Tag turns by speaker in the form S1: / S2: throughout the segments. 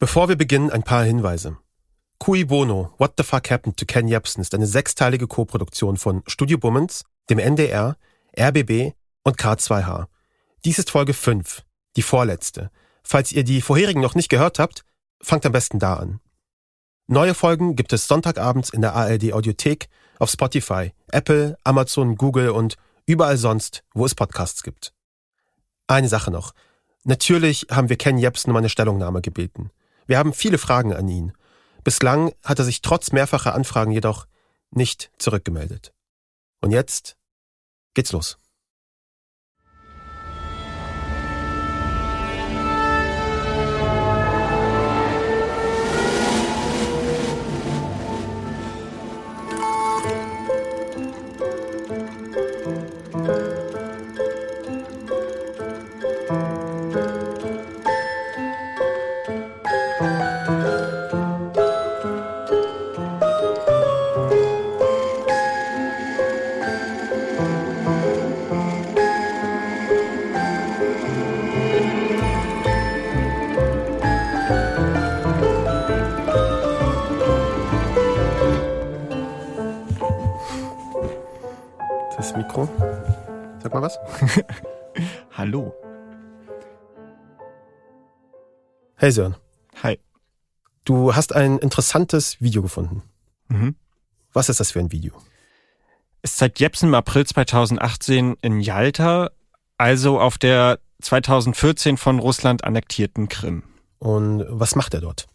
S1: Bevor wir beginnen, ein paar Hinweise. Cui Bono, What the Fuck Happened to Ken Jebsen ist eine sechsteilige Koproduktion von Studio Bummens, dem NDR, RBB und K2H. Dies ist Folge 5, die vorletzte. Falls ihr die vorherigen noch nicht gehört habt, fangt am besten da an. Neue Folgen gibt es Sonntagabends in der ARD Audiothek, auf Spotify, Apple, Amazon, Google und überall sonst, wo es Podcasts gibt. Eine Sache noch. Natürlich haben wir Ken Jebsen um eine Stellungnahme gebeten. Wir haben viele Fragen an ihn. Bislang hat er sich trotz mehrfacher Anfragen jedoch nicht zurückgemeldet. Und jetzt geht's los. Mikro. Sag mal was.
S2: Hallo.
S1: Hey Sören,
S2: Hi.
S1: du hast ein interessantes Video gefunden.
S2: Mhm.
S1: Was ist das für ein Video?
S2: Es zeigt Jepsen im April 2018 in Jalta, also auf der 2014 von Russland annektierten Krim.
S1: Und was macht er dort?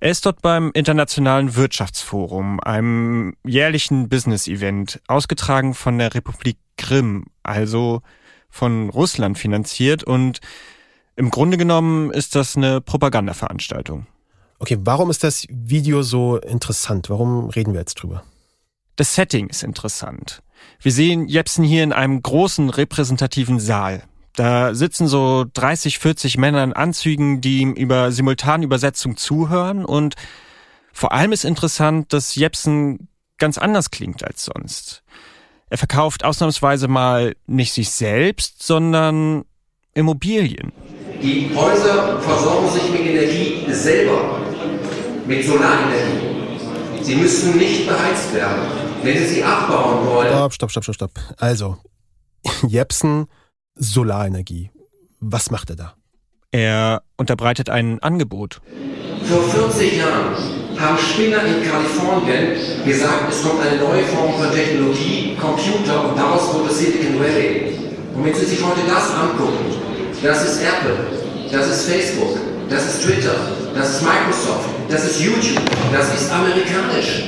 S2: Er ist dort beim Internationalen Wirtschaftsforum, einem jährlichen Business-Event, ausgetragen von der Republik Krim, also von Russland finanziert und im Grunde genommen ist das eine Propagandaveranstaltung.
S1: Okay, warum ist das Video so interessant? Warum reden wir jetzt drüber?
S2: Das Setting ist interessant. Wir sehen Jepsen hier in einem großen repräsentativen Saal. Da sitzen so 30, 40 Männer in Anzügen, die ihm über Simultanübersetzung zuhören und vor allem ist interessant, dass Jepsen ganz anders klingt als sonst. Er verkauft ausnahmsweise mal nicht sich selbst, sondern Immobilien.
S3: Die Häuser versorgen sich mit Energie selber, mit Solarenergie. Sie müssen nicht beheizt werden. Wenn Sie sie abbauen wollen,
S1: Stopp, stopp, stopp, stopp, stopp. Also, Jepsen, Solarenergie. Was macht er da?
S2: Er unterbreitet ein Angebot.
S3: vor 40 Jahren haben Spinner in Kalifornien gesagt, es kommt eine neue Form von Technologie, Computer, und daraus wurde Silicon Valley. Und wenn Sie sich heute das angucken, das ist Apple, das ist Facebook, das ist Twitter, das ist Microsoft, das ist YouTube, das ist amerikanisch.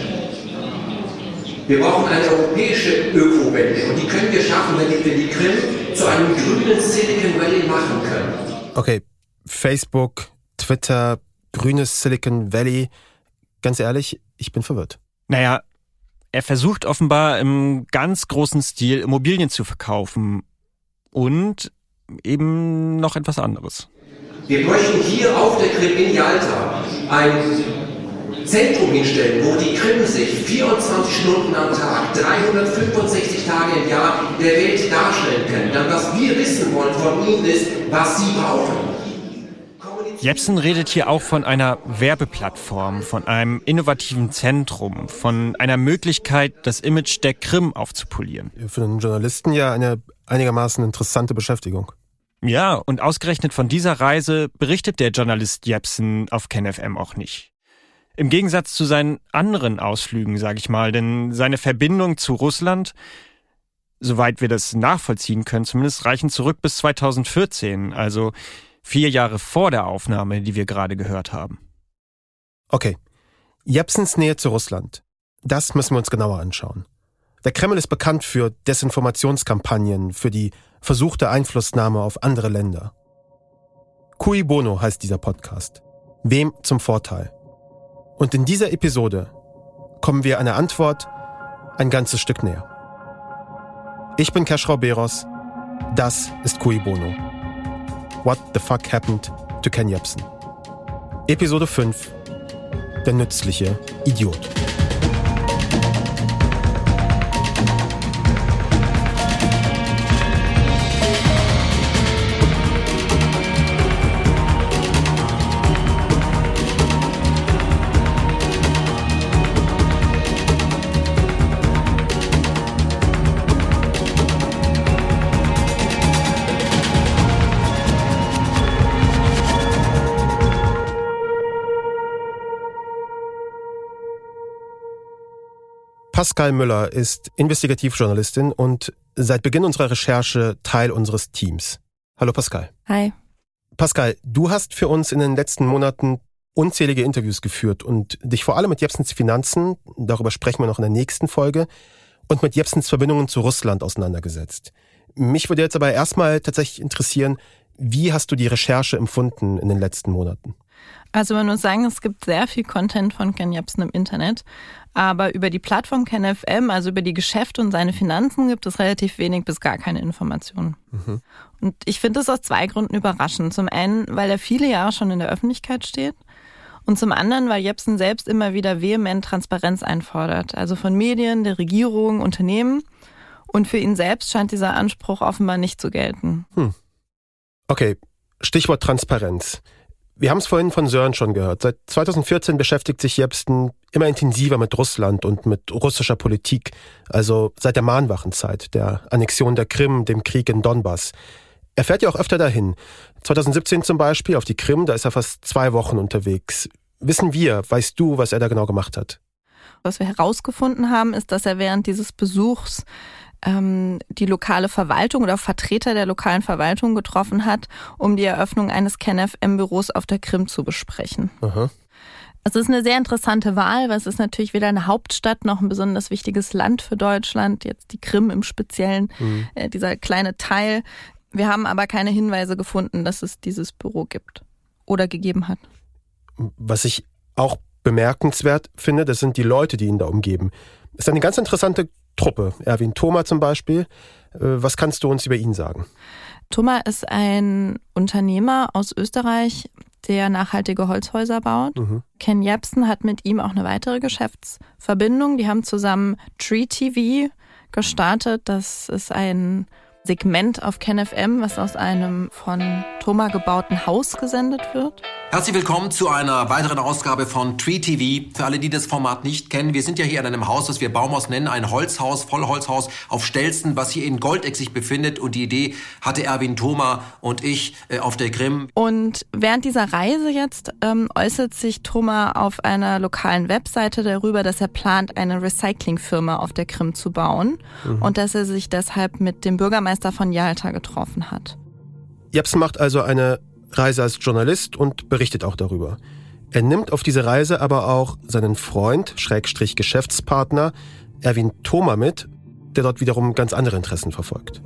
S3: Wir brauchen eine europäische Ökowende und die können wir schaffen, wenn wir die Krim zu einem grünen Silicon Valley machen können.
S1: Okay, Facebook, Twitter, grünes Silicon Valley. Ganz ehrlich, ich bin verwirrt.
S2: Naja, er versucht offenbar im ganz großen Stil Immobilien zu verkaufen. Und eben noch etwas anderes.
S3: Wir möchten hier auf der Krim in Jalta ein Zentrum hinstellen, wo die Krim sich 24 Stunden am Tag, 365 Tage im Jahr der Welt darstellen können. Dann was wir wissen wollen von ihnen ist, was sie brauchen.
S2: Jepsen redet hier auch von einer Werbeplattform, von einem innovativen Zentrum, von einer Möglichkeit, das Image der Krim aufzupolieren.
S1: Für einen Journalisten ja eine einigermaßen interessante Beschäftigung.
S2: Ja, und ausgerechnet von dieser Reise berichtet der Journalist Jepsen auf KenFM auch nicht. Im Gegensatz zu seinen anderen Ausflügen, sage ich mal, denn seine Verbindung zu Russland, soweit wir das nachvollziehen können, zumindest reichen zurück bis 2014, also vier Jahre vor der Aufnahme, die wir gerade gehört haben.
S1: Okay, Jepsens Nähe zu Russland. Das müssen wir uns genauer anschauen. Der Kreml ist bekannt für Desinformationskampagnen, für die versuchte Einflussnahme auf andere Länder. Cui Bono heißt dieser Podcast. Wem zum Vorteil? Und in dieser Episode kommen wir einer Antwort ein ganzes Stück näher. Ich bin Keschrau Beros. Das ist Cui Bono. What the fuck happened to Ken Jebsen? Episode 5. Der nützliche Idiot. Pascal Müller ist Investigativjournalistin und seit Beginn unserer Recherche Teil unseres Teams. Hallo Pascal.
S4: Hi.
S1: Pascal, du hast für uns in den letzten Monaten unzählige Interviews geführt und dich vor allem mit Jepsens Finanzen, darüber sprechen wir noch in der nächsten Folge, und mit Jepsens Verbindungen zu Russland auseinandergesetzt. Mich würde jetzt aber erstmal tatsächlich interessieren, wie hast du die Recherche empfunden in den letzten Monaten?
S4: Also man muss sagen, es gibt sehr viel Content von Ken Jebsen im Internet, aber über die Plattform KenFM, also über die Geschäfte und seine Finanzen, gibt es relativ wenig bis gar keine Informationen. Mhm. Und ich finde das aus zwei Gründen überraschend. Zum einen, weil er viele Jahre schon in der Öffentlichkeit steht und zum anderen, weil Jepsen selbst immer wieder vehement Transparenz einfordert, also von Medien, der Regierung, Unternehmen. Und für ihn selbst scheint dieser Anspruch offenbar nicht zu gelten. Hm.
S1: Okay, Stichwort Transparenz. Wir haben es vorhin von Sören schon gehört. Seit 2014 beschäftigt sich Jepsen immer intensiver mit Russland und mit russischer Politik, also seit der Mahnwachenzeit, der Annexion der Krim, dem Krieg in Donbass. Er fährt ja auch öfter dahin. 2017 zum Beispiel auf die Krim, da ist er fast zwei Wochen unterwegs. Wissen wir, weißt du, was er da genau gemacht hat?
S4: Was wir herausgefunden haben, ist, dass er während dieses Besuchs ähm, die lokale Verwaltung oder Vertreter der lokalen Verwaltung getroffen hat, um die Eröffnung eines KenFM-Büros auf der Krim zu besprechen. Aha. Es ist eine sehr interessante Wahl, weil es ist natürlich weder eine Hauptstadt noch ein besonders wichtiges Land für Deutschland, jetzt die Krim im Speziellen, mhm. äh, dieser kleine Teil. Wir haben aber keine Hinweise gefunden, dass es dieses Büro gibt oder gegeben hat.
S1: Was ich auch bemerkenswert finde, das sind die Leute, die ihn da umgeben. Es ist eine ganz interessante Truppe. Erwin Thoma zum Beispiel. Äh, was kannst du uns über ihn sagen?
S4: Thoma ist ein Unternehmer aus Österreich, der nachhaltige Holzhäuser baut. Mhm. Ken Jebsen hat mit ihm auch eine weitere Geschäftsverbindung. Die haben zusammen Tree TV gestartet. Das ist ein Segment auf KenFM, was aus einem von Thoma gebauten Haus gesendet wird.
S3: Herzlich willkommen zu einer weiteren Ausgabe von Tree TV. Für alle, die das Format nicht kennen, wir sind ja hier in einem Haus, das wir Baumhaus nennen, ein Holzhaus, Vollholzhaus auf Stelzen, was hier in Goldeck sich befindet. Und die Idee hatte Erwin Thoma und ich äh, auf der Grimm.
S4: Und während dieser Reise jetzt ähm, äußert sich Thoma auf einer lokalen Webseite darüber, dass er plant, eine Recyclingfirma auf der Krim zu bauen mhm. und dass er sich deshalb mit dem Bürgermeister Bürgermeister von Jalta getroffen hat.
S1: Jepsen macht also eine Reise als Journalist und berichtet auch darüber. Er nimmt auf diese Reise aber auch seinen Freund, Schrägstrich Geschäftspartner, Erwin Thoma mit, der dort wiederum ganz andere Interessen verfolgt.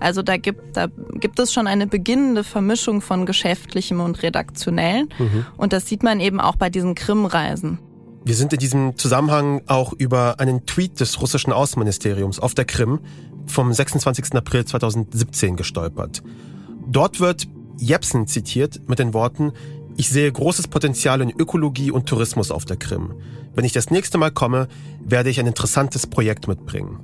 S4: Also da gibt, da gibt es schon eine beginnende Vermischung von geschäftlichem und redaktionellen. Mhm. Und das sieht man eben auch bei diesen Krim-Reisen.
S1: Wir sind in diesem Zusammenhang auch über einen Tweet des russischen Außenministeriums auf der Krim vom 26. April 2017 gestolpert. Dort wird Jepsen zitiert mit den Worten, ich sehe großes Potenzial in Ökologie und Tourismus auf der Krim. Wenn ich das nächste Mal komme, werde ich ein interessantes Projekt mitbringen.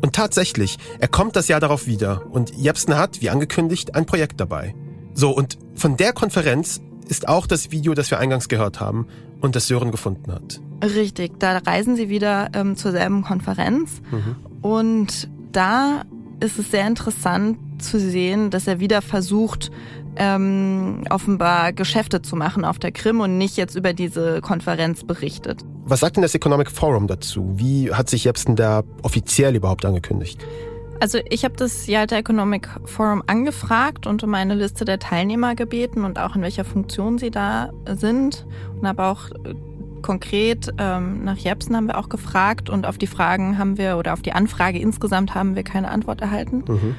S1: Und tatsächlich, er kommt das Jahr darauf wieder und Jepsen hat, wie angekündigt, ein Projekt dabei. So, und von der Konferenz ist auch das Video, das wir eingangs gehört haben und das Sören gefunden hat.
S4: Richtig, da reisen sie wieder ähm, zur selben Konferenz mhm. und da ist es sehr interessant zu sehen, dass er wieder versucht, ähm, offenbar Geschäfte zu machen auf der Krim und nicht jetzt über diese Konferenz berichtet.
S1: Was sagt denn das Economic Forum dazu? Wie hat sich Jepsen da offiziell überhaupt angekündigt?
S4: Also ich habe das Yalta Economic Forum angefragt und um eine Liste der Teilnehmer gebeten und auch in welcher Funktion sie da sind und habe auch äh, konkret ähm, nach Jepsen haben wir auch gefragt und auf die Fragen haben wir oder auf die Anfrage insgesamt haben wir keine Antwort erhalten. Mhm.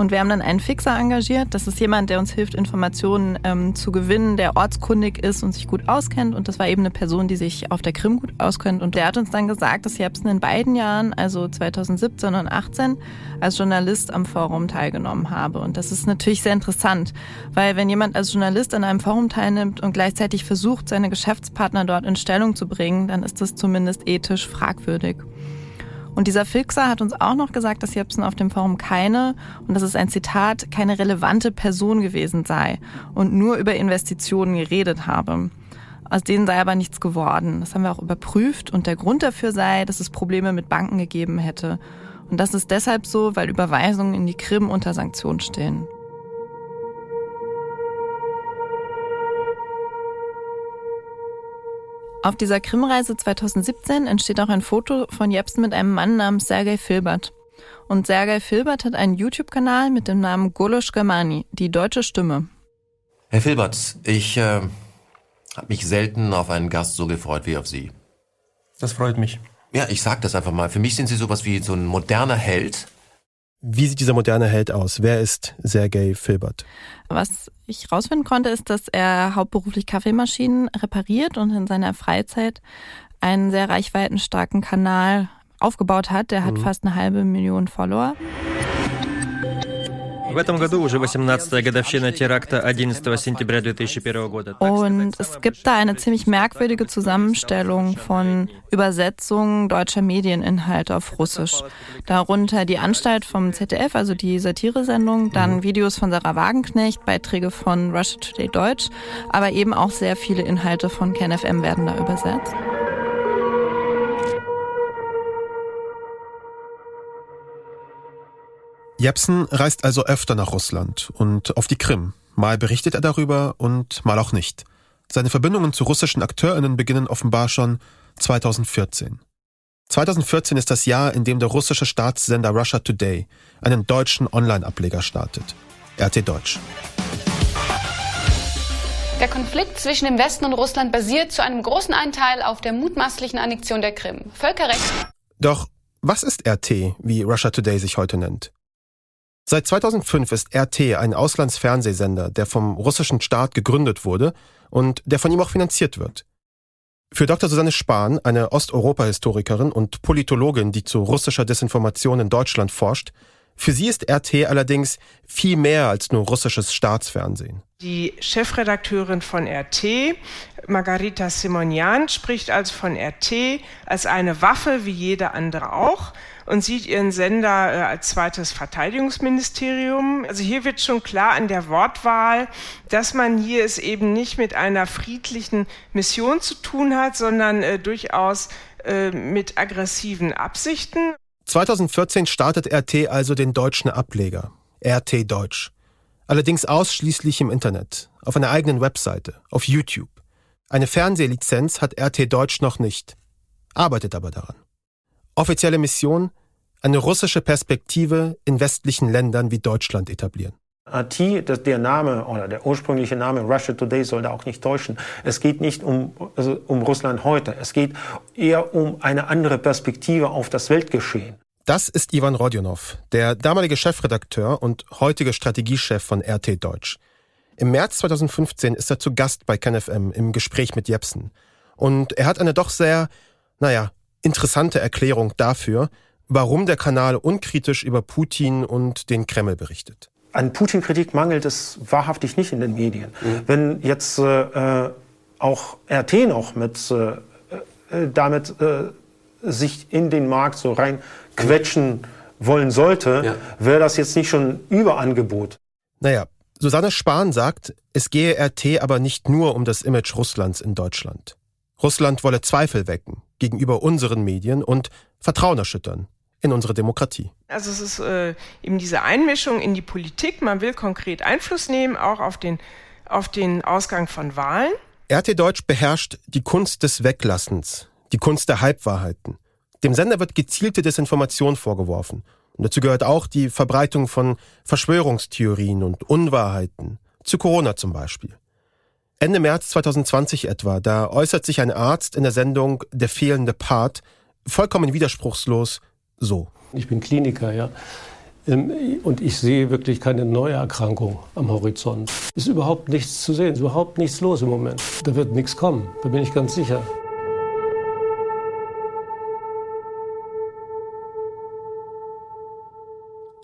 S4: Und wir haben dann einen Fixer engagiert. Das ist jemand, der uns hilft, Informationen ähm, zu gewinnen, der ortskundig ist und sich gut auskennt. Und das war eben eine Person, die sich auf der Krim gut auskennt. Und der hat uns dann gesagt, dass Jepsen in beiden Jahren, also 2017 und 2018, als Journalist am Forum teilgenommen habe. Und das ist natürlich sehr interessant, weil wenn jemand als Journalist an einem Forum teilnimmt und gleichzeitig versucht, seine Geschäftspartner dort in Stellung zu bringen, dann ist das zumindest ethisch fragwürdig. Und dieser Fixer hat uns auch noch gesagt, dass Jepsen auf dem Forum keine, und das ist ein Zitat, keine relevante Person gewesen sei und nur über Investitionen geredet habe. Aus denen sei aber nichts geworden. Das haben wir auch überprüft und der Grund dafür sei, dass es Probleme mit Banken gegeben hätte. Und das ist deshalb so, weil Überweisungen in die Krim unter Sanktionen stehen. Auf dieser Krimreise 2017 entsteht auch ein Foto von Jepsen mit einem Mann namens Sergei Filbert. Und Sergei Filbert hat einen YouTube-Kanal mit dem Namen Golosch Germani, die deutsche Stimme.
S5: Herr Filbert, ich äh, habe mich selten auf einen Gast so gefreut wie auf Sie.
S1: Das freut mich.
S5: Ja, ich sag das einfach mal. Für mich sind Sie sowas wie so ein moderner Held.
S1: Wie sieht dieser moderne Held aus? Wer ist Sergei Filbert?
S4: Was ich rausfinden konnte, ist, dass er hauptberuflich Kaffeemaschinen repariert und in seiner Freizeit einen sehr reichweitenstarken Kanal aufgebaut hat. Der hat mhm. fast eine halbe Million Follower. Und es gibt da eine ziemlich merkwürdige Zusammenstellung von Übersetzungen deutscher Medieninhalte auf Russisch. Darunter die Anstalt vom ZDF, also die Satiresendung, dann mhm. Videos von Sarah Wagenknecht, Beiträge von Russia Today Deutsch, aber eben auch sehr viele Inhalte von KenFM werden da übersetzt.
S1: Jepsen reist also öfter nach Russland und auf die Krim. Mal berichtet er darüber und mal auch nicht. Seine Verbindungen zu russischen AkteurInnen beginnen offenbar schon 2014. 2014 ist das Jahr, in dem der russische Staatssender Russia Today einen deutschen Online-Ableger startet. RT Deutsch.
S6: Der Konflikt zwischen dem Westen und Russland basiert zu einem großen Anteil auf der mutmaßlichen Annexion der Krim. Völkerrecht.
S1: Doch was ist RT, wie Russia Today sich heute nennt? Seit 2005 ist RT ein Auslandsfernsehsender, der vom russischen Staat gegründet wurde und der von ihm auch finanziert wird. Für Dr. Susanne Spahn, eine Osteuropa-Historikerin und Politologin, die zu russischer Desinformation in Deutschland forscht, für sie ist RT allerdings viel mehr als nur russisches Staatsfernsehen.
S7: Die Chefredakteurin von RT, Margarita Simonian, spricht also von RT als eine Waffe wie jede andere auch und sieht ihren Sender äh, als zweites Verteidigungsministerium. Also hier wird schon klar an der Wortwahl, dass man hier es eben nicht mit einer friedlichen Mission zu tun hat, sondern äh, durchaus äh, mit aggressiven Absichten.
S1: 2014 startet RT also den deutschen Ableger, RT Deutsch. Allerdings ausschließlich im Internet, auf einer eigenen Webseite, auf YouTube. Eine Fernsehlizenz hat RT Deutsch noch nicht, arbeitet aber daran. Offizielle Mission, eine russische Perspektive in westlichen Ländern wie Deutschland etablieren.
S8: RT, der Name oder der ursprüngliche Name Russia Today soll da auch nicht täuschen. Es geht nicht um, also um Russland heute. Es geht eher um eine andere Perspektive auf das Weltgeschehen.
S1: Das ist Ivan Rodionov, der damalige Chefredakteur und heutige Strategiechef von RT Deutsch. Im März 2015 ist er zu Gast bei KenFM im Gespräch mit Jepsen. Und er hat eine doch sehr, naja, interessante Erklärung dafür, warum der Kanal unkritisch über Putin und den Kreml berichtet.
S8: An Putin-Kritik mangelt es wahrhaftig nicht in den Medien. Mhm. Wenn jetzt äh, auch RT noch mit äh, äh, damit äh, sich in den Markt so rein quetschen wollen sollte, ja. wäre das jetzt nicht schon Überangebot.
S1: Naja, Susanne Spahn sagt, es gehe RT aber nicht nur um das Image Russlands in Deutschland. Russland wolle Zweifel wecken gegenüber unseren Medien und Vertrauen erschüttern in unsere Demokratie.
S7: Also es ist äh, eben diese Einmischung in die Politik. Man will konkret Einfluss nehmen, auch auf den, auf den Ausgang von Wahlen.
S1: RT Deutsch beherrscht die Kunst des Weglassens, die Kunst der Halbwahrheiten. Dem Sender wird gezielte Desinformation vorgeworfen. Und dazu gehört auch die Verbreitung von Verschwörungstheorien und Unwahrheiten. Zu Corona zum Beispiel. Ende März 2020 etwa, da äußert sich ein Arzt in der Sendung Der fehlende Part vollkommen widerspruchslos so.
S9: Ich bin Kliniker, ja. Ähm, und ich sehe wirklich keine neue Erkrankung am Horizont. Ist überhaupt nichts zu sehen, ist überhaupt nichts los im Moment. Da wird nichts kommen, da bin ich ganz sicher.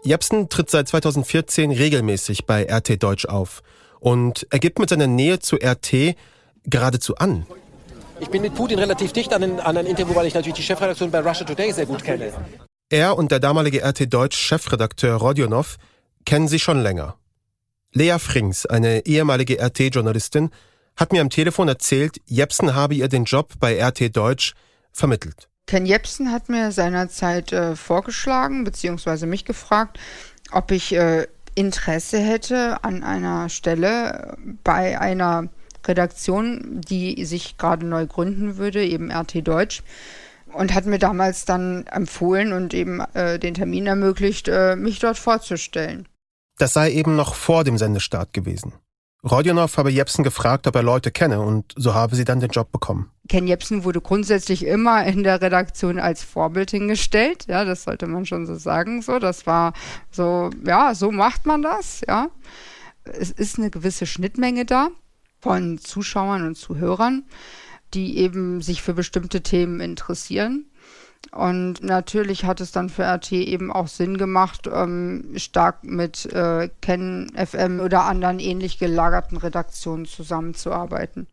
S1: Jepsen tritt seit 2014 regelmäßig bei RT Deutsch auf und er gibt mit seiner Nähe zu RT geradezu an.
S10: Ich bin mit Putin relativ dicht an, den, an ein Interview, weil ich natürlich die Chefredaktion bei Russia Today sehr gut kenne.
S1: Er und der damalige RT Deutsch Chefredakteur Rodionov kennen sich schon länger. Lea Frings, eine ehemalige RT-Journalistin, hat mir am Telefon erzählt, Jepsen habe ihr den Job bei RT Deutsch vermittelt.
S11: Ken Jepsen hat mir seinerzeit äh, vorgeschlagen, beziehungsweise mich gefragt, ob ich äh, Interesse hätte an einer Stelle bei einer Redaktion, die sich gerade neu gründen würde, eben RT Deutsch. Und hat mir damals dann empfohlen und eben äh, den Termin ermöglicht, äh, mich dort vorzustellen.
S1: Das sei eben noch vor dem Sendestart gewesen. Rodionov habe Jepsen gefragt, ob er Leute kenne und so habe sie dann den Job bekommen.
S11: Ken Jepsen wurde grundsätzlich immer in der Redaktion als Vorbild hingestellt, ja, das sollte man schon so sagen, so, das war so, ja, so macht man das, ja. Es ist eine gewisse Schnittmenge da von Zuschauern und Zuhörern, die eben sich für bestimmte Themen interessieren. Und natürlich hat es dann für RT eben auch Sinn gemacht, ähm, stark mit äh, Ken FM oder anderen ähnlich gelagerten Redaktionen zusammenzuarbeiten.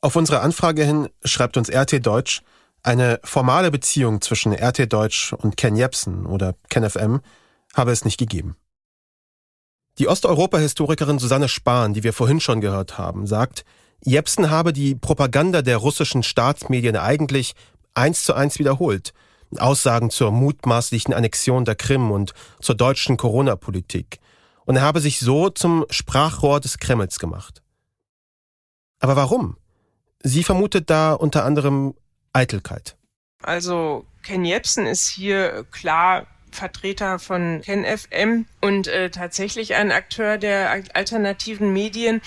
S1: Auf unsere Anfrage hin schreibt uns RT Deutsch, eine formale Beziehung zwischen RT Deutsch und Ken Jepsen oder Ken FM habe es nicht gegeben. Die Osteuropa-Historikerin Susanne Spahn, die wir vorhin schon gehört haben, sagt, Jepsen habe die Propaganda der russischen Staatsmedien eigentlich eins zu eins wiederholt. Aussagen zur mutmaßlichen Annexion der Krim und zur deutschen Corona-Politik. Und er habe sich so zum Sprachrohr des Kremls gemacht. Aber warum? Sie vermutet da unter anderem Eitelkeit.
S7: Also Ken Jebsen ist hier klar Vertreter von KenFM und äh, tatsächlich ein Akteur der alternativen Medien.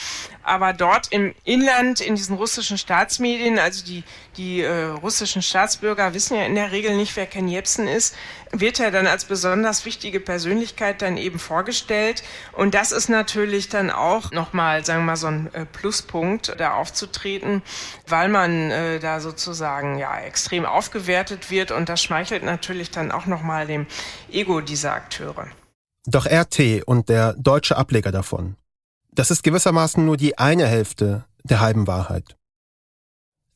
S7: Aber dort im Inland, in diesen russischen Staatsmedien, also die, die äh, russischen Staatsbürger wissen ja in der Regel nicht, wer Ken Jebsen ist, wird er dann als besonders wichtige Persönlichkeit dann eben vorgestellt. Und das ist natürlich dann auch nochmal, sagen wir mal, so ein äh, Pluspunkt, da aufzutreten, weil man äh, da sozusagen ja extrem aufgewertet wird. Und das schmeichelt natürlich dann auch nochmal dem Ego dieser Akteure.
S1: Doch RT und der deutsche Ableger davon, das ist gewissermaßen nur die eine Hälfte der halben Wahrheit.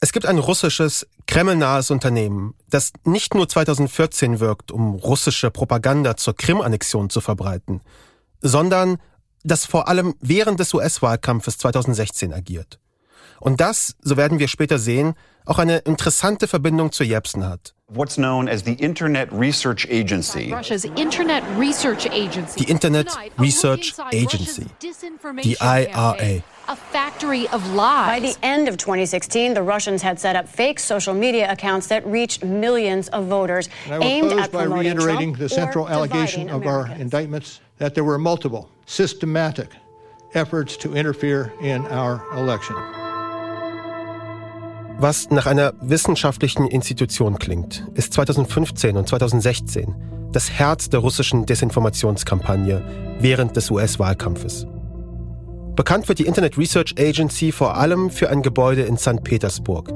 S1: Es gibt ein russisches, kremlnahes Unternehmen, das nicht nur 2014 wirkt, um russische Propaganda zur Krim-Annexion zu verbreiten, sondern das vor allem während des US-Wahlkampfes 2016 agiert. Und das, so werden wir später sehen, auch eine interessante Verbindung zu Jepsen hat.
S12: What's known as the Internet Research Agency.
S13: Russia's Internet Research Agency.
S1: Die Internet Research Agency. Die IRA.
S13: A factory of lies.
S14: By the end of 2016, the Russians had set up fake social media accounts that reached millions of voters, aimed at
S15: by reiterating
S14: Trump
S15: the central allegation of our
S14: Americans.
S15: indictments that there were multiple, systematic efforts to interfere in our election.
S1: Was nach einer wissenschaftlichen Institution klingt, ist 2015 und 2016 das Herz der russischen Desinformationskampagne während des US-Wahlkampfes. Bekannt wird die Internet Research Agency vor allem für ein Gebäude in St. Petersburg.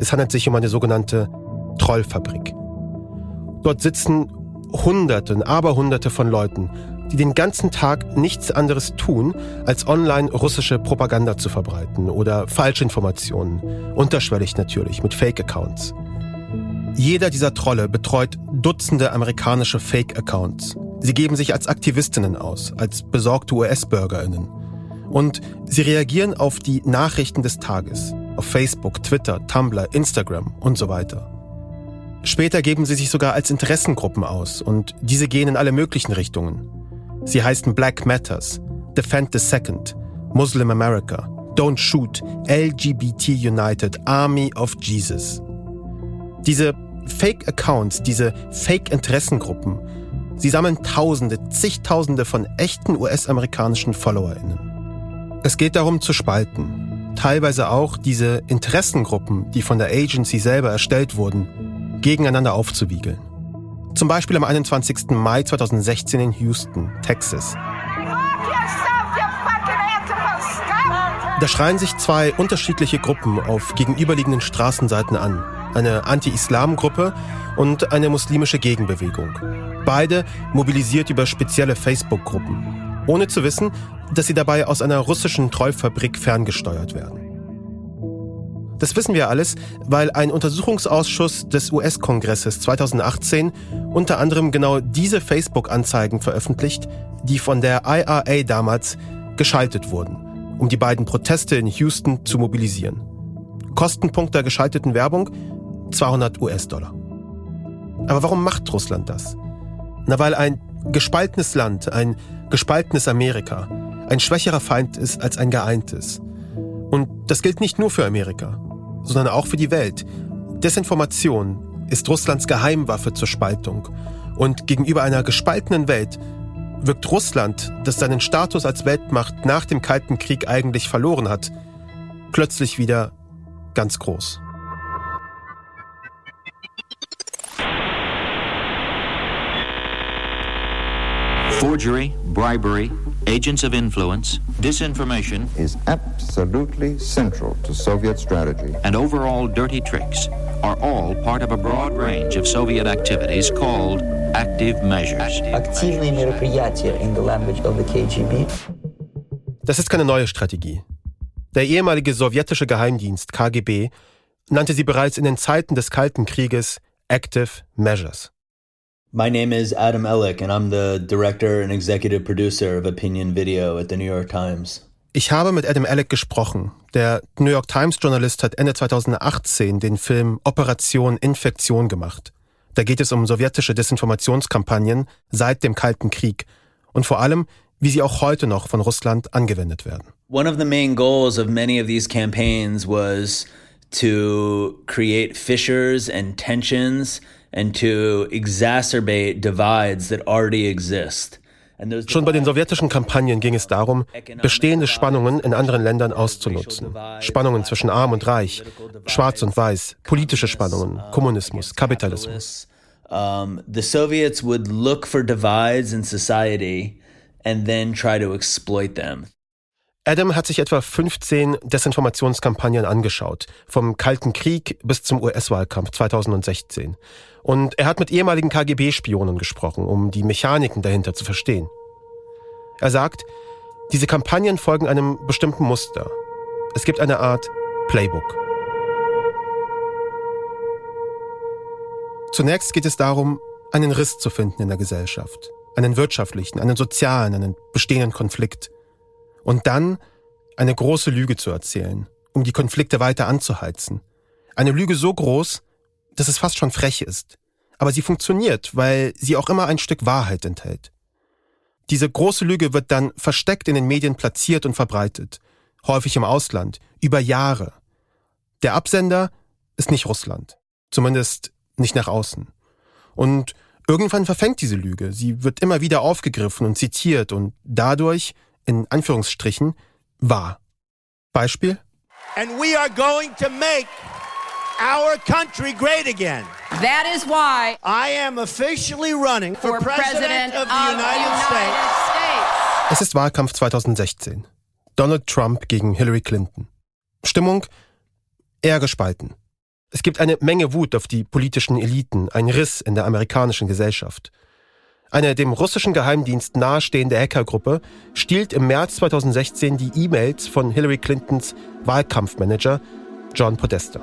S1: Es handelt sich um eine sogenannte Trollfabrik. Dort sitzen Hunderte und Aberhunderte von Leuten, die den ganzen Tag nichts anderes tun, als online russische Propaganda zu verbreiten oder Falschinformationen, unterschwellig natürlich, mit Fake-Accounts. Jeder dieser Trolle betreut Dutzende amerikanische Fake-Accounts. Sie geben sich als Aktivistinnen aus, als besorgte US-Bürgerinnen. Und sie reagieren auf die Nachrichten des Tages, auf Facebook, Twitter, Tumblr, Instagram und so weiter. Später geben sie sich sogar als Interessengruppen aus und diese gehen in alle möglichen Richtungen. Sie heißen Black Matters, Defend the Second, Muslim America, Don't Shoot, LGBT United, Army of Jesus. Diese Fake-Accounts, diese Fake-Interessengruppen, sie sammeln Tausende, zigtausende von echten US-amerikanischen FollowerInnen. Es geht darum zu spalten, teilweise auch diese Interessengruppen, die von der Agency selber erstellt wurden, gegeneinander aufzuwiegeln. Zum Beispiel am 21. Mai 2016 in Houston, Texas. Da schreien sich zwei unterschiedliche Gruppen auf gegenüberliegenden Straßenseiten an. Eine Anti-Islam-Gruppe und eine muslimische Gegenbewegung. Beide mobilisiert über spezielle Facebook-Gruppen. Ohne zu wissen, dass sie dabei aus einer russischen Trollfabrik ferngesteuert werden. Das wissen wir alles, weil ein Untersuchungsausschuss des US-Kongresses 2018 unter anderem genau diese Facebook-Anzeigen veröffentlicht, die von der IRA damals geschaltet wurden, um die beiden Proteste in Houston zu mobilisieren. Kostenpunkt der geschalteten Werbung 200 US-Dollar. Aber warum macht Russland das? Na, weil ein gespaltenes Land, ein gespaltenes Amerika, ein schwächerer Feind ist als ein geeintes. Und das gilt nicht nur für Amerika, sondern auch für die Welt. Desinformation ist Russlands Geheimwaffe zur Spaltung. Und gegenüber einer gespaltenen Welt wirkt Russland, das seinen Status als Weltmacht nach dem Kalten Krieg eigentlich verloren hat, plötzlich wieder ganz groß.
S16: Forgery, bribery, agents of influence, disinformation
S17: is absolutely central to Soviet strategy.
S16: And overall dirty tricks are all part of a broad range of Soviet activities called active measures.
S18: Активные мероприятия in the language of the KGB.
S1: Das ist keine neue Strategie. Der ehemalige sowjetische Geheimdienst KGB nannte sie bereits in den Zeiten des Kalten Krieges Active Measures.
S19: My name is Adam Ellick and I'm the director and executive producer of Opinion Video at the New York Times.
S1: Ich habe mit Adam Ellick gesprochen. Der New York Times Journalist hat Ende 2018 den Film Operation Infektion gemacht. Da geht es um sowjetische Desinformationskampagnen seit dem Kalten Krieg und vor allem, wie sie auch heute noch von Russland angewendet werden.
S19: One of the main goals of many of these campaigns was to create fissures and tensions and to exacerbate divides that already exist.
S1: Schon bei den sowjetischen Kampagnen ging es darum, bestehende Spannungen in anderen Ländern auszunutzen. Spannungen zwischen Arm und Reich, Schwarz und Weiß, politische Spannungen, Kommunismus, Kapitalismus.
S19: The Soviets would look for divides in society and then try to exploit them.
S1: Adam hat sich etwa 15 Desinformationskampagnen angeschaut, vom Kalten Krieg bis zum US-Wahlkampf 2016. Und er hat mit ehemaligen KGB-Spionen gesprochen, um die Mechaniken dahinter zu verstehen. Er sagt, diese Kampagnen folgen einem bestimmten Muster. Es gibt eine Art Playbook. Zunächst geht es darum, einen Riss zu finden in der Gesellschaft, einen wirtschaftlichen, einen sozialen, einen bestehenden Konflikt. Und dann eine große Lüge zu erzählen, um die Konflikte weiter anzuheizen. Eine Lüge so groß, dass es fast schon frech ist. Aber sie funktioniert, weil sie auch immer ein Stück Wahrheit enthält. Diese große Lüge wird dann versteckt in den Medien platziert und verbreitet, häufig im Ausland, über Jahre. Der Absender ist nicht Russland, zumindest nicht nach außen. Und irgendwann verfängt diese Lüge, sie wird immer wieder aufgegriffen und zitiert und dadurch, in Anführungsstrichen, wahr. Beispiel?
S20: And we are going to make our country great again.
S21: That is why
S20: I am officially running for,
S21: for
S20: President,
S21: President
S20: of the United,
S21: United
S20: States.
S21: States.
S1: Es ist Wahlkampf 2016. Donald Trump gegen Hillary Clinton. Stimmung eher gespalten. Es gibt eine Menge Wut auf die politischen Eliten, ein Riss in der amerikanischen Gesellschaft. Eine dem russischen Geheimdienst nahestehende Hackergruppe stiehlt im März 2016 die E-Mails von Hillary Clintons Wahlkampfmanager John Podesta.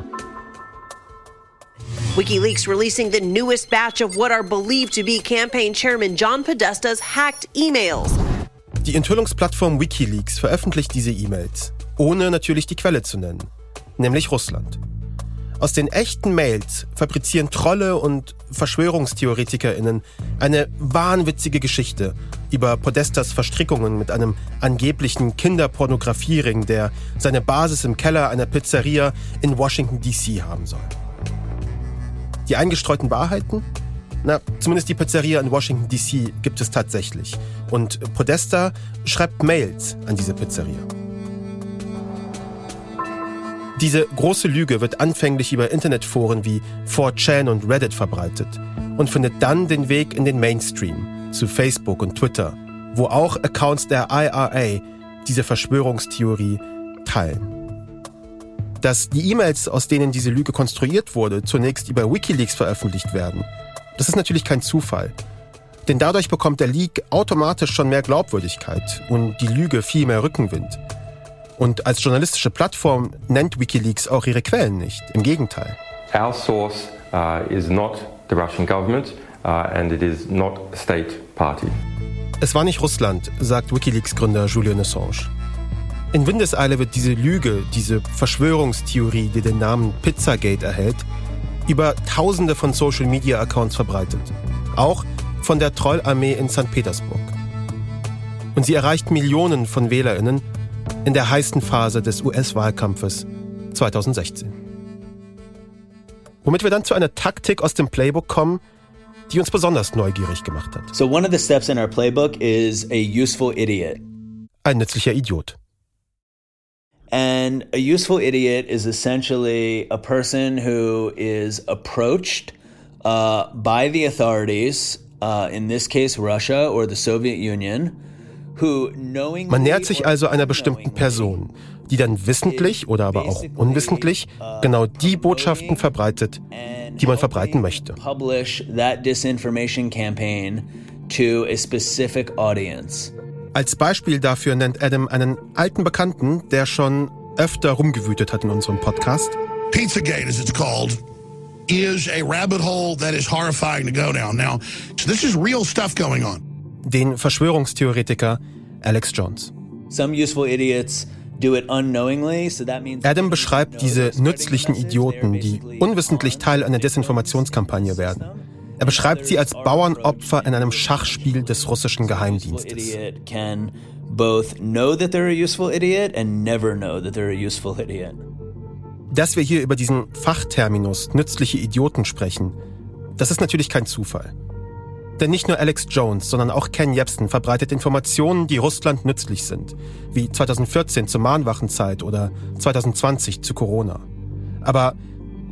S22: WikiLeaks releasing the newest batch of what are believed to be campaign chairman John Podesta's hacked emails.
S1: Die Enthüllungsplattform WikiLeaks veröffentlicht diese E-Mails, ohne natürlich die Quelle zu nennen, nämlich Russland. Aus den echten Mails fabrizieren Trolle und VerschwörungstheoretikerInnen eine wahnwitzige Geschichte über Podestas Verstrickungen mit einem angeblichen Kinderpornografiering, der seine Basis im Keller einer Pizzeria in Washington DC haben soll. Die eingestreuten Wahrheiten? Na, zumindest die Pizzeria in Washington DC gibt es tatsächlich. Und Podesta schreibt Mails an diese Pizzeria. Diese große Lüge wird anfänglich über Internetforen wie 4chan und Reddit verbreitet und findet dann den Weg in den Mainstream, zu Facebook und Twitter, wo auch Accounts der IRA diese Verschwörungstheorie teilen. Dass die E-Mails, aus denen diese Lüge konstruiert wurde, zunächst über Wikileaks veröffentlicht werden, das ist natürlich kein Zufall. Denn dadurch bekommt der Leak automatisch schon mehr Glaubwürdigkeit und die Lüge viel mehr Rückenwind. Und als journalistische Plattform nennt Wikileaks auch ihre Quellen nicht. Im Gegenteil.
S23: Our source uh, is not the Russian government uh, and it is not a state party.
S1: Es war nicht Russland, sagt Wikileaks-Gründer Julian Assange. In Windeseile wird diese Lüge, diese Verschwörungstheorie, die den Namen Pizzagate erhält, über tausende von Social-Media-Accounts verbreitet. Auch von der Trollarmee in St. Petersburg. Und sie erreicht Millionen von WählerInnen, in der heißen Phase des US-Wahlkampfes 2016. Womit wir dann zu einer Taktik aus dem Playbook kommen, die uns besonders neugierig gemacht hat.
S19: So one of the steps in our playbook is a useful idiot.
S1: Ein nützlicher Idiot.
S19: And a useful idiot is essentially a person who is approached uh, by the authorities, uh, in this case Russia or the Soviet Union,
S1: Man nähert sich also einer bestimmten Person, die dann wissentlich oder aber auch unwissentlich genau die Botschaften verbreitet, die man verbreiten möchte. Als Beispiel dafür nennt Adam einen alten Bekannten, der schon öfter rumgewütet hat in unserem Podcast.
S24: Pizzagate, as it's called, is a rabbit hole that is horrifying to go down. Now, so this is real stuff going on.
S1: Den Verschwörungstheoretiker Alex Jones. Adam beschreibt diese nützlichen Idioten, die unwissentlich Teil einer Desinformationskampagne werden. Er beschreibt sie als Bauernopfer in einem Schachspiel des russischen Geheimdienstes. Dass wir hier über diesen Fachterminus nützliche Idioten sprechen, das ist natürlich kein Zufall. Denn nicht nur Alex Jones, sondern auch Ken Jebsen verbreitet Informationen, die Russland nützlich sind, wie 2014 zur Mahnwachenzeit oder 2020 zu Corona. Aber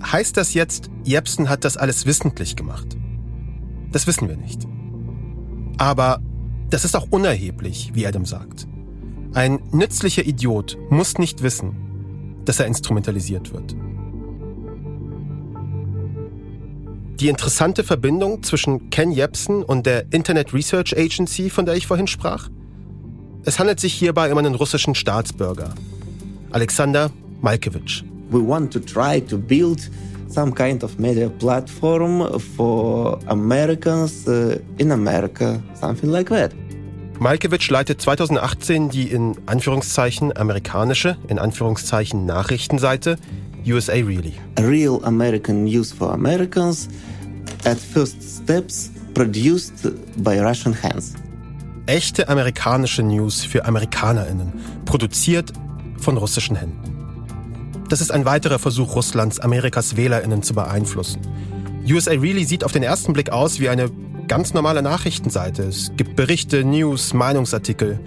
S1: heißt das jetzt, Jebsen hat das alles wissentlich gemacht? Das wissen wir nicht. Aber das ist auch unerheblich, wie Adam sagt. Ein nützlicher Idiot muss nicht wissen, dass er instrumentalisiert wird. Die interessante Verbindung zwischen Ken Jebsen und der Internet Research Agency, von der ich vorhin sprach? Es handelt sich hierbei um einen russischen Staatsbürger, Alexander Malkevich.
S18: We want to try to build some kind of media platform for Americans uh, in America, something like that.
S1: Malkevich leitet 2018 die in Anführungszeichen amerikanische, in Anführungszeichen Nachrichtenseite USA Really.
S18: A real American news for Americans at first steps produced by Russian hands.
S1: Echte amerikanische News für AmerikanerInnen, produziert von russischen Händen. Das ist ein weiterer Versuch Russlands, Amerikas WählerInnen zu beeinflussen. USA Really sieht auf den ersten Blick aus wie eine ganz normale Nachrichtenseite. Es gibt Berichte, News, Meinungsartikel.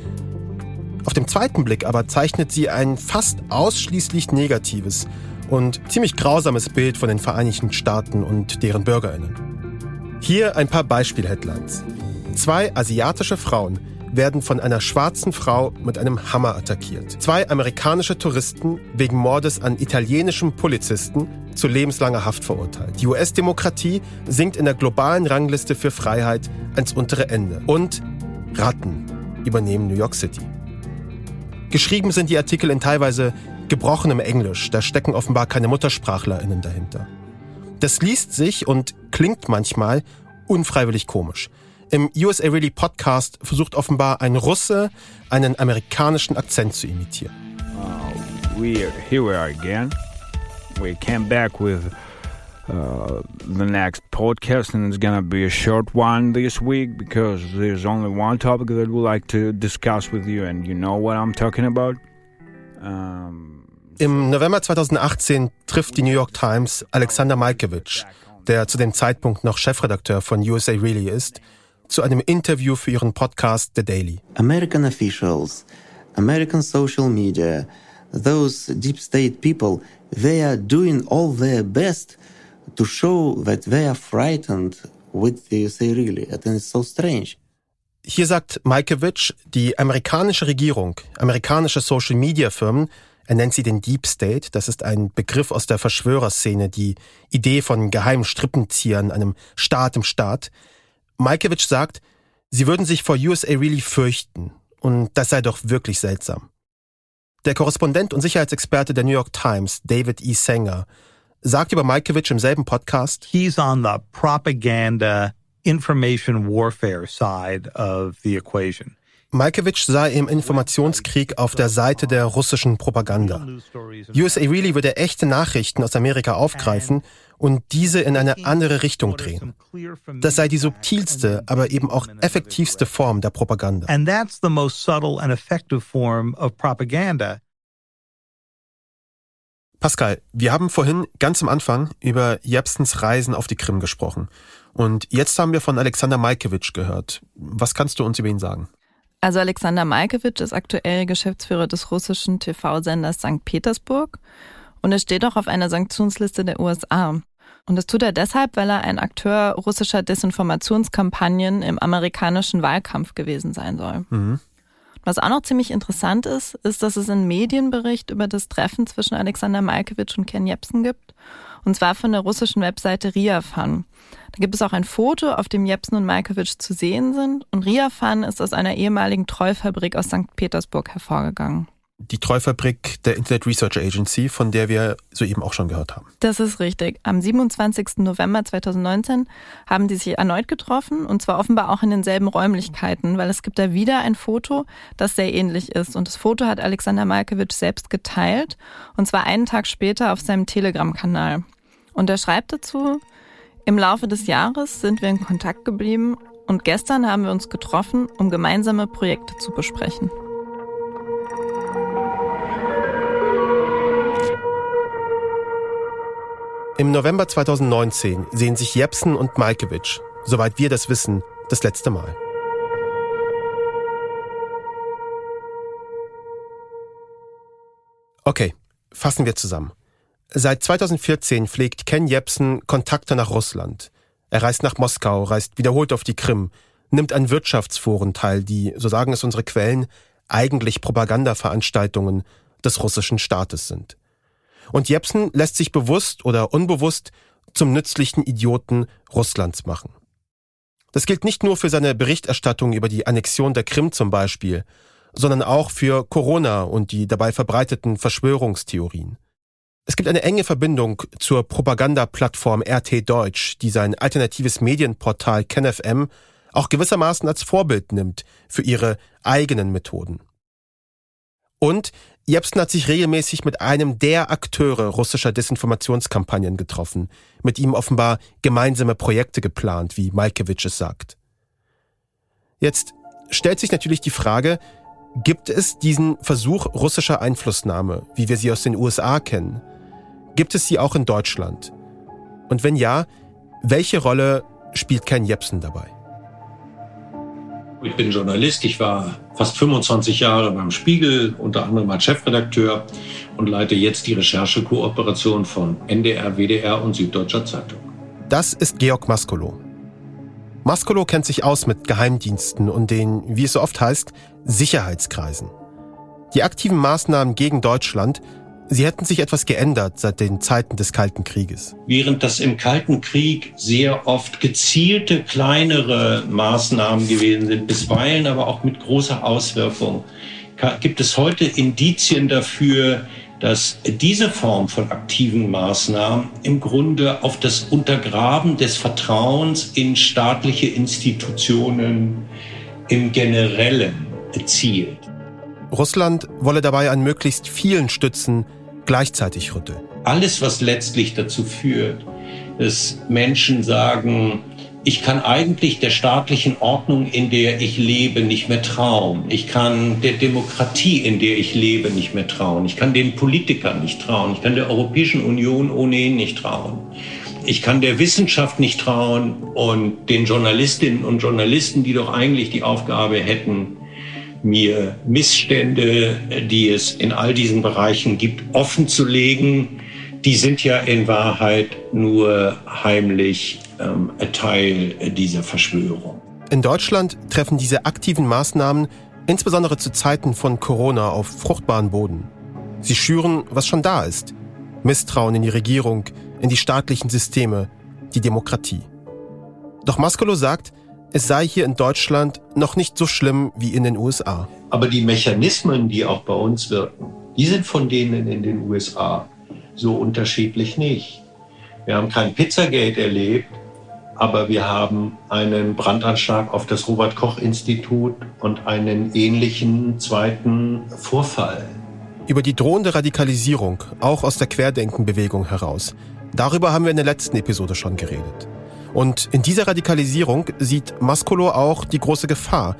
S1: Auf dem zweiten Blick aber zeichnet sie ein fast ausschließlich negatives und ziemlich grausames Bild von den Vereinigten Staaten und deren BürgerInnen. Hier ein paar Beispiel-Headlines. Zwei asiatische Frauen werden von einer schwarzen Frau mit einem Hammer attackiert. Zwei amerikanische Touristen wegen Mordes an italienischem Polizisten zu lebenslanger Haft verurteilt. Die US-Demokratie sinkt in der globalen Rangliste für Freiheit ans untere Ende. Und Ratten übernehmen New York City. Geschrieben sind die Artikel in teilweise gebrochenem Englisch. Da stecken offenbar keine MuttersprachlerInnen dahinter. Das liest sich und klingt manchmal unfreiwillig komisch. Im USA Really Podcast versucht offenbar ein Russe einen amerikanischen Akzent zu imitieren.
S25: Uh, we are, here we are again. We came back with uh, the next podcast, and it's gonna be a short one this week because there's only one topic that we'd like to discuss with you, and you know what I'm talking about. Um,
S1: Im November 2018 trifft die New York Times Alexander Malkevich, der zu dem Zeitpunkt noch Chefredakteur von USA Really ist, zu einem Interview für ihren Podcast The Daily.
S18: American officials, American social media, those deep state people, they are doing all their best to show that they are frightened with the USA really. And it's so strange.
S1: Hier sagt Malkevich, die amerikanische Regierung, amerikanische Social-Media-Firmen, er nennt sie den Deep State, das ist ein Begriff aus der Verschwörerszene, die Idee von geheimen Strippenziehern, einem Staat im Staat. Malkevich sagt, sie würden sich vor USA Really fürchten. Und das sei doch wirklich seltsam. Der Korrespondent und Sicherheitsexperte der New York Times, David E. Sanger, sagt über Malkevich im selben Podcast,
S26: He's on the propaganda, information warfare side of the equation.
S1: Malkewitsch sei im Informationskrieg auf der Seite der russischen Propaganda. USA Really würde echte Nachrichten aus Amerika aufgreifen und diese in eine andere Richtung drehen. Das sei die subtilste, aber eben auch effektivste Form der Propaganda. Pascal, wir haben vorhin ganz am Anfang über Jepsens Reisen auf die Krim gesprochen. Und jetzt haben wir von Alexander Malkewitsch gehört. Was kannst du uns über ihn sagen?
S4: Also Alexander Malkewitsch ist aktuell Geschäftsführer des russischen TV-Senders St. Petersburg und er steht auch auf einer Sanktionsliste der USA. Und das tut er deshalb, weil er ein Akteur russischer Desinformationskampagnen im amerikanischen Wahlkampf gewesen sein soll. Mhm. Was auch noch ziemlich interessant ist, ist, dass es einen Medienbericht über das Treffen zwischen Alexander Malkewitsch und Ken Jebsen gibt. Und zwar von der russischen Webseite Riafan. Da gibt es auch ein Foto, auf dem Jepsen und Malkewitsch zu sehen sind. Und Riafan ist aus einer ehemaligen Treufabrik aus St. Petersburg hervorgegangen
S1: die Treufabrik der Internet Research Agency, von der wir soeben auch schon gehört haben.
S4: Das ist richtig. Am 27. November 2019 haben die sich erneut getroffen und zwar offenbar auch in denselben Räumlichkeiten, weil es gibt da wieder ein Foto, das sehr ähnlich ist. Und das Foto hat Alexander Malkewitsch selbst geteilt und zwar einen Tag später auf seinem Telegram-Kanal. Und er schreibt dazu, im Laufe des Jahres sind wir in Kontakt geblieben und gestern haben wir uns getroffen, um gemeinsame Projekte zu besprechen.
S1: Im November 2019 sehen sich Jepsen und Malkewitsch, soweit wir das wissen, das letzte Mal. Okay, fassen wir zusammen. Seit 2014 pflegt Ken Jepsen Kontakte nach Russland. Er reist nach Moskau, reist wiederholt auf die Krim, nimmt an Wirtschaftsforen teil, die, so sagen es unsere Quellen, eigentlich Propagandaveranstaltungen des russischen Staates sind. Und Jepsen lässt sich bewusst oder unbewusst zum nützlichen Idioten Russlands machen. Das gilt nicht nur für seine Berichterstattung über die Annexion der Krim zum Beispiel, sondern auch für Corona und die dabei verbreiteten Verschwörungstheorien. Es gibt eine enge Verbindung zur Propagandaplattform RT Deutsch, die sein alternatives Medienportal KenFM auch gewissermaßen als Vorbild nimmt für ihre eigenen Methoden. Und Jepsen hat sich regelmäßig mit einem der Akteure russischer Desinformationskampagnen getroffen, mit ihm offenbar gemeinsame Projekte geplant, wie Malkewitsch es sagt. Jetzt stellt sich natürlich die Frage, gibt es diesen Versuch russischer Einflussnahme, wie wir sie aus den USA kennen? Gibt es sie auch in Deutschland? Und wenn ja, welche Rolle spielt Ken Jepsen dabei?
S27: Ich bin Journalist. Ich war fast 25 Jahre beim Spiegel, unter anderem als Chefredakteur und leite jetzt die Recherchekooperation von NDR, WDR und Süddeutscher Zeitung.
S1: Das ist Georg Maskolo. Maskolo kennt sich aus mit Geheimdiensten und den, wie es so oft heißt, Sicherheitskreisen. Die aktiven Maßnahmen gegen Deutschland Sie hätten sich etwas geändert seit den Zeiten des Kalten Krieges.
S27: Während das im Kalten Krieg sehr oft gezielte kleinere Maßnahmen gewesen sind, bisweilen aber auch mit großer Auswirkung, gibt es heute Indizien dafür, dass diese Form von aktiven Maßnahmen im Grunde auf das Untergraben des Vertrauens in staatliche Institutionen im Generellen zielt.
S1: Russland wolle dabei an möglichst vielen Stützen gleichzeitig rütteln.
S27: Alles, was letztlich dazu führt, dass Menschen sagen, ich kann eigentlich der staatlichen Ordnung, in der ich lebe, nicht mehr trauen. Ich kann der Demokratie, in der ich lebe, nicht mehr trauen. Ich kann den Politikern nicht trauen. Ich kann der Europäischen Union ohnehin nicht trauen. Ich kann der Wissenschaft nicht trauen und den Journalistinnen und Journalisten, die doch eigentlich die Aufgabe hätten, mir Missstände, die es in all diesen Bereichen gibt, offen zu legen. Die sind ja in Wahrheit nur heimlich ähm, Teil dieser Verschwörung.
S1: In Deutschland treffen diese aktiven Maßnahmen insbesondere zu Zeiten von Corona auf fruchtbaren Boden. Sie schüren, was schon da ist. Misstrauen in die Regierung, in die staatlichen Systeme, die Demokratie. Doch Maskolo sagt, es sei hier in Deutschland noch nicht so schlimm wie in den USA.
S27: Aber die Mechanismen, die auch bei uns wirken, die sind von denen in den USA so unterschiedlich nicht. Wir haben kein Pizzagate erlebt, aber wir haben einen Brandanschlag auf das Robert Koch Institut und einen ähnlichen zweiten Vorfall.
S1: Über die drohende Radikalisierung, auch aus der Querdenkenbewegung heraus, darüber haben wir in der letzten Episode schon geredet. Und in dieser Radikalisierung sieht Maskolo auch die große Gefahr.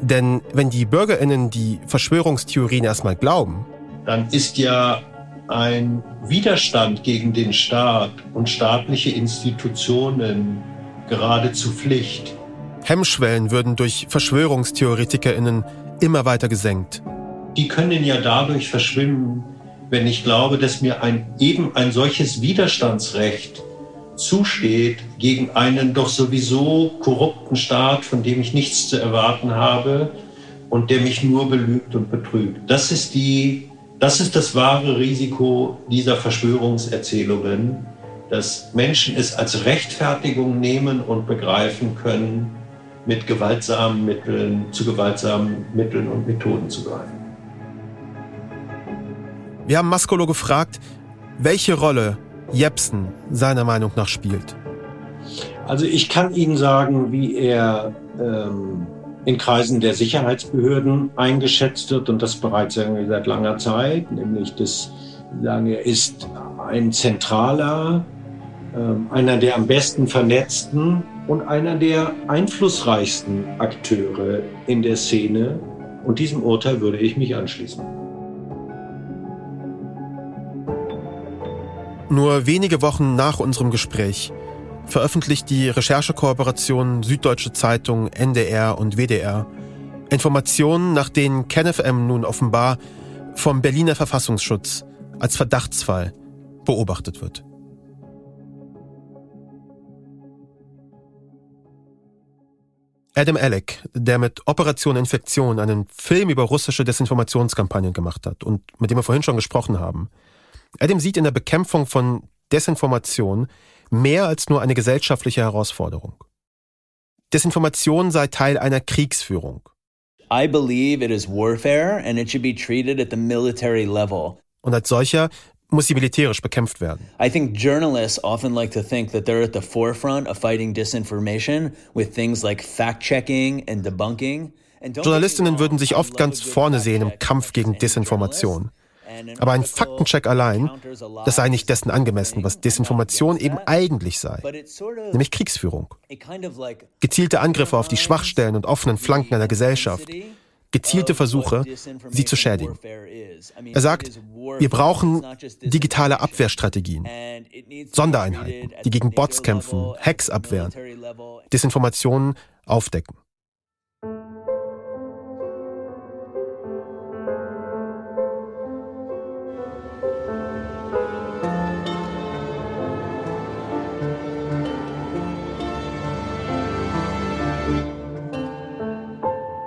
S1: Denn wenn die Bürgerinnen die Verschwörungstheorien erstmal glauben,
S27: dann ist ja ein Widerstand gegen den Staat und staatliche Institutionen geradezu Pflicht.
S1: Hemmschwellen würden durch Verschwörungstheoretikerinnen immer weiter gesenkt.
S27: Die können ja dadurch verschwimmen, wenn ich glaube, dass mir ein, eben ein solches Widerstandsrecht zusteht gegen einen doch sowieso korrupten Staat, von dem ich nichts zu erwarten habe und der mich nur belügt und betrügt. Das ist die, das ist das wahre Risiko dieser Verschwörungserzählungen, dass Menschen es als Rechtfertigung nehmen und begreifen können, mit gewaltsamen Mitteln, zu gewaltsamen Mitteln und Methoden zu greifen.
S1: Wir haben Maskolo gefragt, welche Rolle Jepsen seiner Meinung nach spielt.
S27: Also ich kann Ihnen sagen, wie er ähm, in Kreisen der Sicherheitsbehörden eingeschätzt wird und das bereits seit langer Zeit, nämlich dass sagen, er ist ein zentraler, äh, einer der am besten vernetzten und einer der einflussreichsten Akteure in der Szene. Und diesem Urteil würde ich mich anschließen.
S1: Nur wenige Wochen nach unserem Gespräch veröffentlicht die Recherchekooperation Süddeutsche Zeitung, NDR und WDR Informationen, nach denen KenFM nun offenbar vom Berliner Verfassungsschutz als Verdachtsfall beobachtet wird. Adam Alec, der mit Operation Infektion einen Film über russische Desinformationskampagnen gemacht hat und mit dem wir vorhin schon gesprochen haben, Adam sieht in der Bekämpfung von Desinformation mehr als nur eine gesellschaftliche Herausforderung. Desinformation sei Teil einer Kriegsführung.
S19: I believe it is warfare and it should be treated at the military level.
S1: Und als solcher muss sie militärisch bekämpft werden.
S19: I think journalists often like to think that they're at the forefront of fighting disinformation with things like fact-checking and debunking.
S1: Journalistinnen würden sich oft ganz vorne sehen im Kampf gegen Desinformation. Aber ein Faktencheck allein, das sei nicht dessen angemessen, was Desinformation eben eigentlich sei, nämlich Kriegsführung. Gezielte Angriffe auf die Schwachstellen und offenen Flanken einer Gesellschaft, gezielte Versuche, sie zu schädigen. Er sagt, wir brauchen digitale Abwehrstrategien, Sondereinheiten, die gegen Bots kämpfen, Hacks abwehren, Desinformationen aufdecken.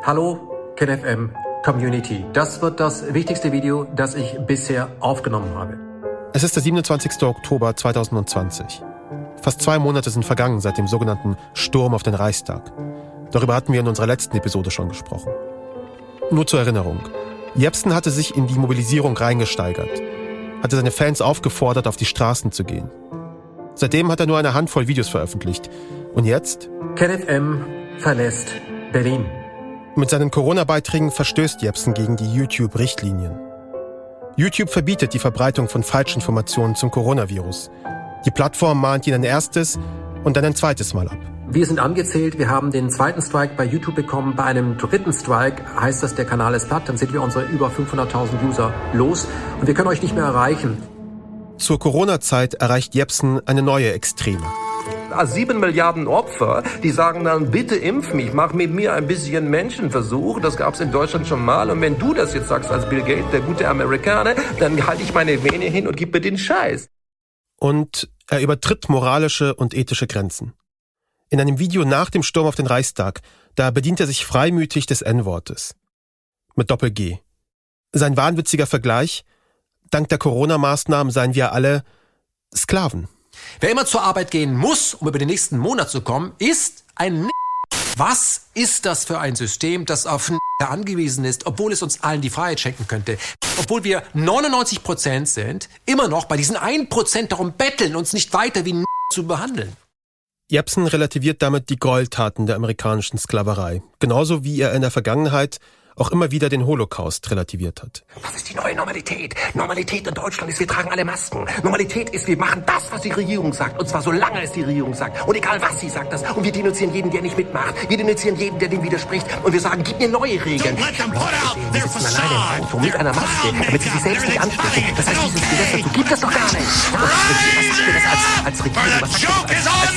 S28: Hallo KenFM Community. Das wird das wichtigste Video, das ich bisher aufgenommen habe.
S1: Es ist der 27. Oktober 2020. Fast zwei Monate sind vergangen seit dem sogenannten Sturm auf den Reichstag. Darüber hatten wir in unserer letzten Episode schon gesprochen. Nur zur Erinnerung. Jepsen hatte sich in die Mobilisierung reingesteigert, hatte seine Fans aufgefordert, auf die Straßen zu gehen. Seitdem hat er nur eine Handvoll Videos veröffentlicht. Und jetzt?
S28: KenFM verlässt Berlin.
S1: Mit seinen Corona-Beiträgen verstößt Jepsen gegen die YouTube-Richtlinien. YouTube verbietet die Verbreitung von Falschinformationen zum Coronavirus. Die Plattform mahnt ihn ein erstes und dann ein zweites Mal ab.
S28: Wir sind angezählt, wir haben den zweiten Strike bei YouTube bekommen. Bei einem dritten Strike heißt das, der Kanal ist platt, dann sind wir unsere über 500.000 User los und wir können euch nicht mehr erreichen.
S1: Zur Corona-Zeit erreicht Jepsen eine neue Extreme.
S29: Sieben Milliarden Opfer, die sagen dann, bitte impf mich, mach mit mir ein bisschen Menschenversuch. Das gab es in Deutschland schon mal. Und wenn du das jetzt sagst als Bill Gates, der gute Amerikaner, dann halte ich meine Vene hin und gib mir den Scheiß.
S1: Und er übertritt moralische und ethische Grenzen. In einem Video nach dem Sturm auf den Reichstag, da bedient er sich freimütig des N-Wortes. Mit Doppel-G. Sein wahnwitziger Vergleich, dank der Corona-Maßnahmen seien wir alle Sklaven.
S28: Wer immer zur Arbeit gehen muss, um über den nächsten Monat zu kommen, ist ein Was ist das für ein System, das auf angewiesen ist, obwohl es uns allen die Freiheit schenken könnte? Obwohl wir 99 Prozent sind, immer noch bei diesen 1 Prozent darum betteln, uns nicht weiter wie zu behandeln.
S1: Jepsen relativiert damit die Gräueltaten der amerikanischen Sklaverei, genauso wie er in der Vergangenheit auch immer wieder den Holocaust relativiert hat.
S29: Was ist die neue Normalität? Normalität in Deutschland ist, wir tragen alle Masken. Normalität ist, wir machen das, was die Regierung sagt. Und zwar solange es die Regierung sagt. Und egal was sie sagt das. Und wir denunzieren jeden, der nicht mitmacht. Wir denunzieren jeden, der dem widerspricht. Und wir sagen, gib mir neue Regeln. Wir sitzen alleine im Auto mit einer Maske, damit sie sich selbst nicht anstecken. Das heißt, dieses Gesetz dazu gibt es doch gar nicht. Was sagt ihr das als, als Regierung? Was sagt ihr das als,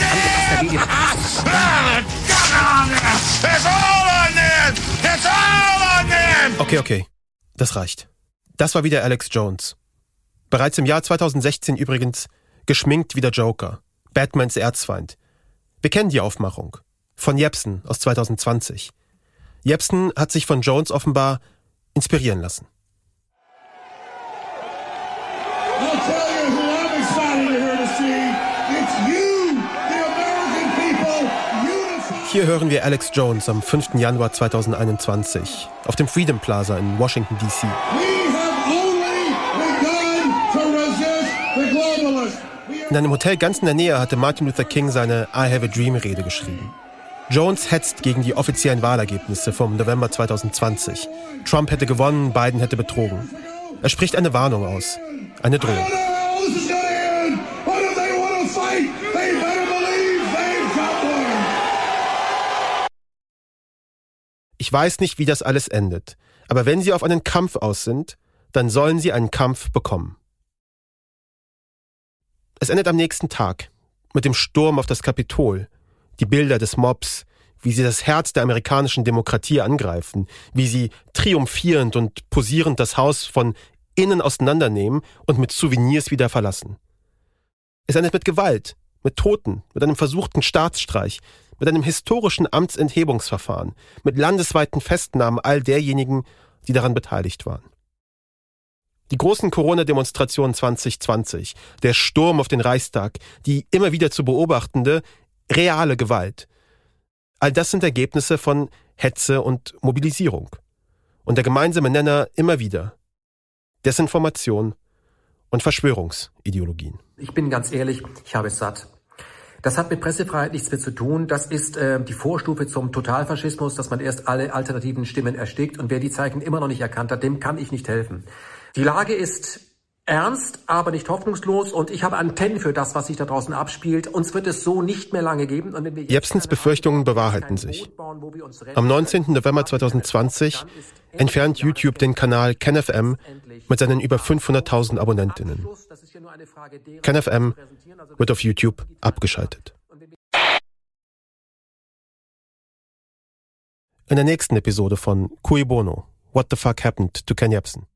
S29: als angepasster Medien?
S24: It's all on them! It's all them!
S1: Okay, okay. Das reicht. Das war wieder Alex Jones. Bereits im Jahr 2016 übrigens geschminkt wie der Joker. Batmans Erzfeind. Wir kennen die Aufmachung. Von Jepsen aus 2020. Jepsen hat sich von Jones offenbar inspirieren lassen. Hier hören wir Alex Jones am 5. Januar 2021 auf dem Freedom Plaza in Washington, D.C. In einem Hotel ganz in der Nähe hatte Martin Luther King seine I Have a Dream Rede geschrieben. Jones hetzt gegen die offiziellen Wahlergebnisse vom November 2020. Trump hätte gewonnen, Biden hätte betrogen. Er spricht eine Warnung aus, eine Drohung. Ich weiß nicht, wie das alles endet, aber wenn Sie auf einen Kampf aus sind, dann sollen Sie einen Kampf bekommen. Es endet am nächsten Tag mit dem Sturm auf das Kapitol, die Bilder des Mobs, wie sie das Herz der amerikanischen Demokratie angreifen, wie sie triumphierend und posierend das Haus von innen auseinandernehmen und mit Souvenirs wieder verlassen. Es endet mit Gewalt, mit Toten, mit einem versuchten Staatsstreich, mit einem historischen Amtsenthebungsverfahren, mit landesweiten Festnahmen all derjenigen, die daran beteiligt waren. Die großen Corona-Demonstrationen 2020, der Sturm auf den Reichstag, die immer wieder zu beobachtende, reale Gewalt. All das sind Ergebnisse von Hetze und Mobilisierung. Und der gemeinsame Nenner immer wieder Desinformation und Verschwörungsideologien.
S28: Ich bin ganz ehrlich, ich habe es satt. Das hat mit Pressefreiheit nichts mehr zu tun. Das ist äh, die Vorstufe zum Totalfaschismus, dass man erst alle alternativen Stimmen erstickt. Und wer die Zeichen immer noch nicht erkannt hat, dem kann ich nicht helfen. Die Lage ist ernst, aber nicht hoffnungslos. Und ich habe Antennen für das, was sich da draußen abspielt. Uns wird es so nicht mehr lange geben.
S1: Jepsens Befürchtungen bewahrheiten sich. Am 19. November 2020 entfernt YouTube den Kanal KenFM mit seinen über 500.000 Abonnentinnen. KenFM wird auf YouTube abgeschaltet. In der nächsten Episode von Cui Bono, What the Fuck Happened to Ken Jebsen?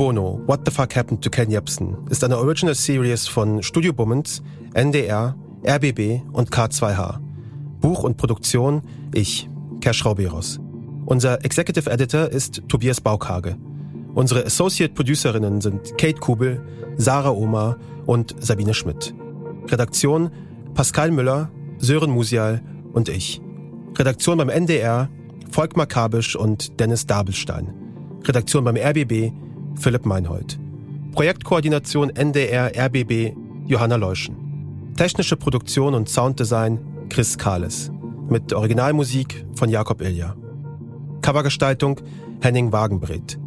S1: Bono, What the Fuck Happened to Ken Jebsen ist eine Original Series von Studio Bummens, NDR, RBB und K2H. Buch und Produktion ich, Cash Rauberos. Unser Executive Editor ist Tobias Baukhage. Unsere Associate Producerinnen sind Kate Kubel, Sarah Omar und Sabine Schmidt. Redaktion Pascal Müller, Sören Musial und ich. Redaktion beim NDR Volkmar Kabisch und Dennis Dabelstein. Redaktion beim RBB Philipp Meinhold. Projektkoordination NDR RBB Johanna Leuschen. Technische Produktion und Sounddesign Chris Kahles. Mit Originalmusik von Jakob Ilja. Covergestaltung Henning Wagenbreth.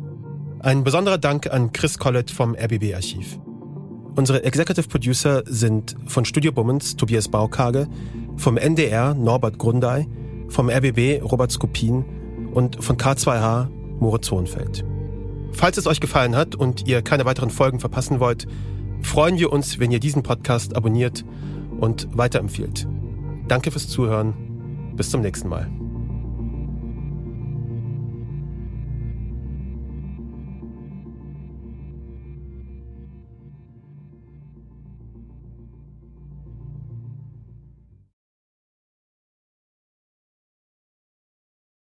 S1: Ein besonderer Dank an Chris Collett vom RBB Archiv. Unsere Executive Producer sind von Studio Bummens Tobias Baukage, vom NDR Norbert Grundei, vom RBB Robert Skopin und von K2H Moritz Hohenfeld. Falls es euch gefallen hat und ihr keine weiteren Folgen verpassen wollt, freuen wir uns, wenn ihr diesen Podcast abonniert und weiterempfiehlt. Danke fürs Zuhören. Bis zum nächsten Mal.